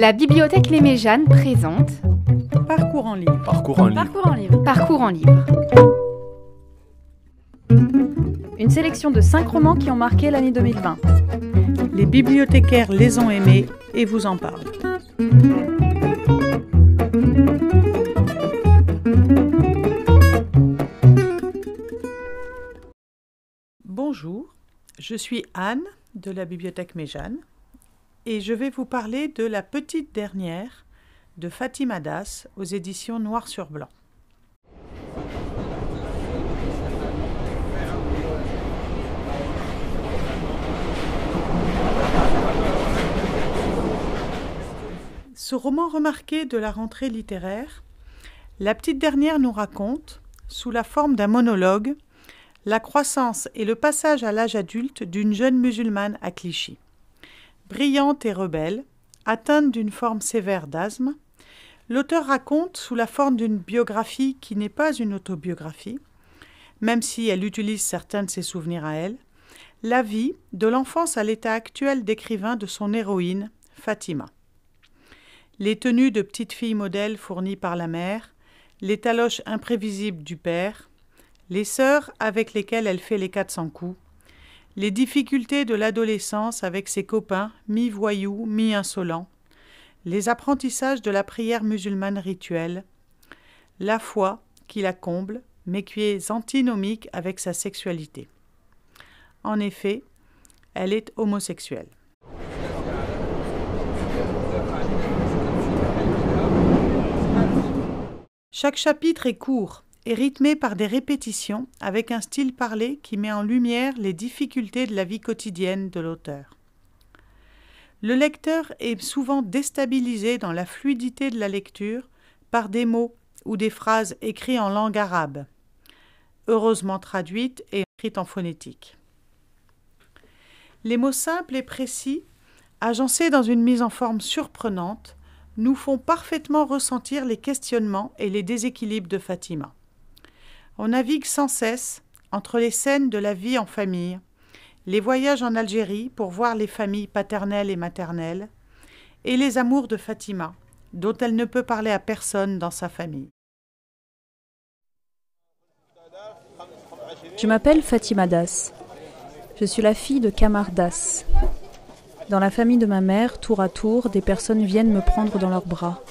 La bibliothèque Les Méjanes présente Parcours en livre. Parcours en livre. Parcours en livre. Parcours en livre. Une sélection de 5 romans qui ont marqué l'année 2020. Les bibliothécaires les ont aimés et vous en parlent. Bonjour, je suis Anne de la bibliothèque Méjeanne et je vais vous parler de La petite dernière de Fatima Das aux éditions Noir sur Blanc. Ce roman remarqué de la rentrée littéraire, La petite dernière nous raconte, sous la forme d'un monologue, la croissance et le passage à l'âge adulte d'une jeune musulmane à Clichy. Brillante et rebelle, atteinte d'une forme sévère d'asthme, l'auteur raconte, sous la forme d'une biographie qui n'est pas une autobiographie, même si elle utilise certains de ses souvenirs à elle, la vie de l'enfance à l'état actuel d'écrivain de son héroïne, Fatima. Les tenues de petite fille modèle fournies par la mère, les taloches imprévisibles du père, les sœurs avec lesquelles elle fait les 400 coups, les difficultés de l'adolescence avec ses copains, mi-voyous, mi-insolents, les apprentissages de la prière musulmane rituelle, la foi qui la comble, mais qui est antinomique avec sa sexualité. En effet, elle est homosexuelle. Chaque chapitre est court et rythmé par des répétitions avec un style parlé qui met en lumière les difficultés de la vie quotidienne de l'auteur. Le lecteur est souvent déstabilisé dans la fluidité de la lecture par des mots ou des phrases écrits en langue arabe, heureusement traduites et écrites en phonétique. Les mots simples et précis, agencés dans une mise en forme surprenante, nous font parfaitement ressentir les questionnements et les déséquilibres de Fatima. On navigue sans cesse entre les scènes de la vie en famille, les voyages en Algérie pour voir les familles paternelles et maternelles, et les amours de Fatima, dont elle ne peut parler à personne dans sa famille. Je m'appelle Fatima Das. Je suis la fille de Kamar Das. Dans la famille de ma mère, tour à tour, des personnes viennent me prendre dans leurs bras.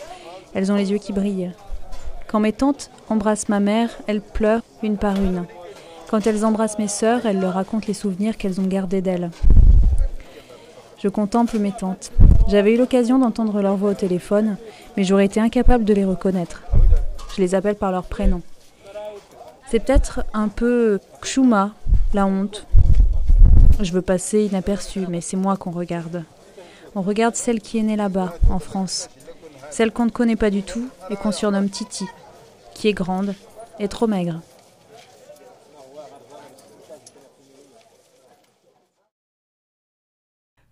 Elles ont les yeux qui brillent. Quand mes tantes embrassent ma mère, elles pleurent une par une. Quand elles embrassent mes sœurs, elles leur racontent les souvenirs qu'elles ont gardés d'elles. Je contemple mes tantes. J'avais eu l'occasion d'entendre leur voix au téléphone, mais j'aurais été incapable de les reconnaître. Je les appelle par leur prénom. C'est peut-être un peu Kshuma, la honte. Je veux passer inaperçu, mais c'est moi qu'on regarde. On regarde celle qui est née là-bas, en France. Celle qu'on ne connaît pas du tout et qu'on surnomme Titi, qui est grande et trop maigre.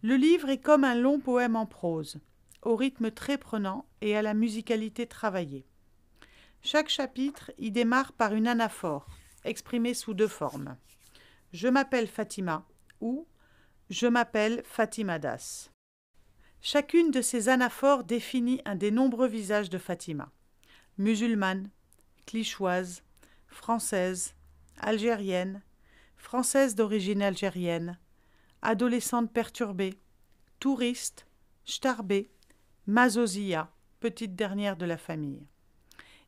Le livre est comme un long poème en prose, au rythme très prenant et à la musicalité travaillée. Chaque chapitre y démarre par une anaphore, exprimée sous deux formes. Je m'appelle Fatima ou Je m'appelle Fatima Das. Chacune de ces anaphores définit un des nombreux visages de Fatima. Musulmane, clichoise, française, algérienne, française d'origine algérienne, adolescente perturbée, touriste, starbée, mazozia, petite dernière de la famille.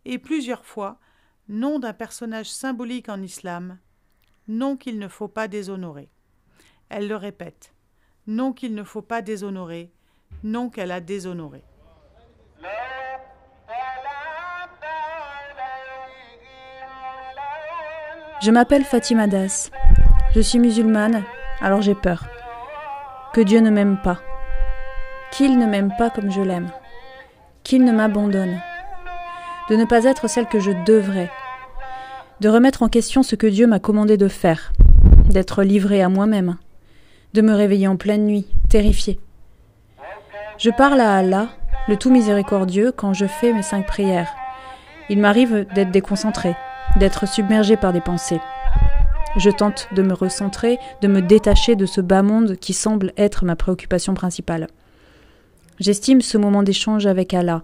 Et plusieurs fois, nom d'un personnage symbolique en islam, nom qu'il ne faut pas déshonorer. Elle le répète, nom qu'il ne faut pas déshonorer, nom qu'elle a déshonoré. Je m'appelle Fatima Das. Je suis musulmane, alors j'ai peur. Que Dieu ne m'aime pas. Qu'il ne m'aime pas comme je l'aime. Qu'il ne m'abandonne. De ne pas être celle que je devrais. De remettre en question ce que Dieu m'a commandé de faire. D'être livrée à moi-même. De me réveiller en pleine nuit, terrifiée. Je parle à Allah, le tout miséricordieux, quand je fais mes cinq prières. Il m'arrive d'être déconcentrée, d'être submergée par des pensées. Je tente de me recentrer, de me détacher de ce bas monde qui semble être ma préoccupation principale. J'estime ce moment d'échange avec Allah.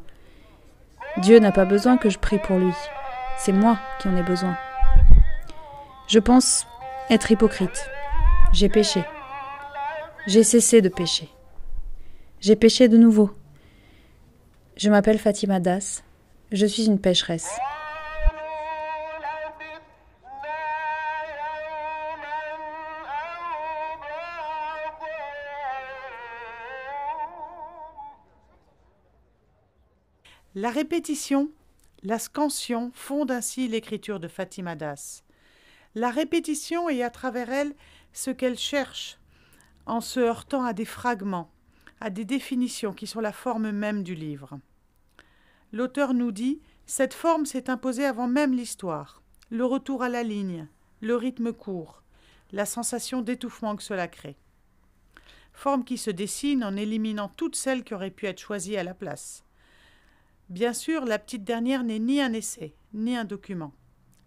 Dieu n'a pas besoin que je prie pour lui. C'est moi qui en ai besoin. Je pense être hypocrite. J'ai péché. J'ai cessé de pécher. J'ai péché de nouveau. Je m'appelle Fatima Das. Je suis une pécheresse. La répétition, la scansion fondent ainsi l'écriture de Fatima Das. La répétition est à travers elle ce qu'elle cherche en se heurtant à des fragments, à des définitions qui sont la forme même du livre. L'auteur nous dit cette forme s'est imposée avant même l'histoire, le retour à la ligne, le rythme court, la sensation d'étouffement que cela crée. Forme qui se dessine en éliminant toutes celles qui auraient pu être choisies à la place. Bien sûr, la petite dernière n'est ni un essai, ni un document.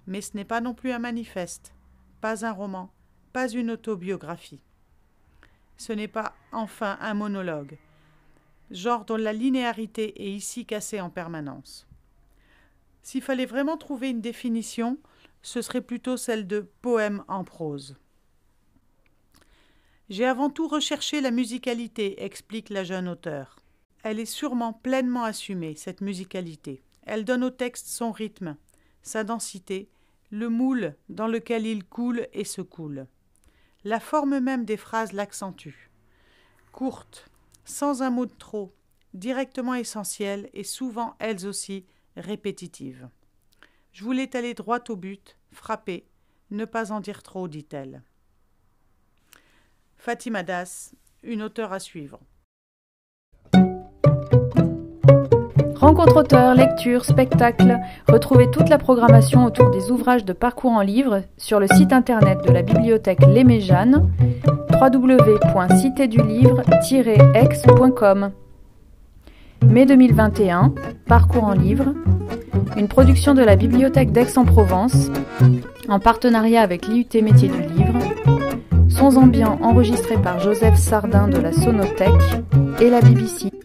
Mais ce n'est pas non plus un manifeste, pas un roman, pas une autobiographie. Ce n'est pas enfin un monologue, genre dont la linéarité est ici cassée en permanence. S'il fallait vraiment trouver une définition, ce serait plutôt celle de poème en prose. J'ai avant tout recherché la musicalité, explique la jeune auteure. Elle est sûrement pleinement assumée, cette musicalité. Elle donne au texte son rythme, sa densité, le moule dans lequel il coule et se coule. La forme même des phrases l'accentue. Courte, sans un mot de trop, directement essentielle et souvent elles aussi répétitives. Je voulais aller droit au but, frapper, ne pas en dire trop, dit-elle. Fatima Das, une auteure à suivre. Rencontre auteurs, lectures, spectacles. Retrouvez toute la programmation autour des ouvrages de parcours en livre sur le site internet de la bibliothèque Les Méjanes, www.citedulivre-ex.com. Mai 2021, Parcours en livre, une production de la bibliothèque d'Aix-en-Provence, en partenariat avec l'IUT Métier du Livre, sons ambiants enregistrés par Joseph Sardin de la Sonothèque et la BBC.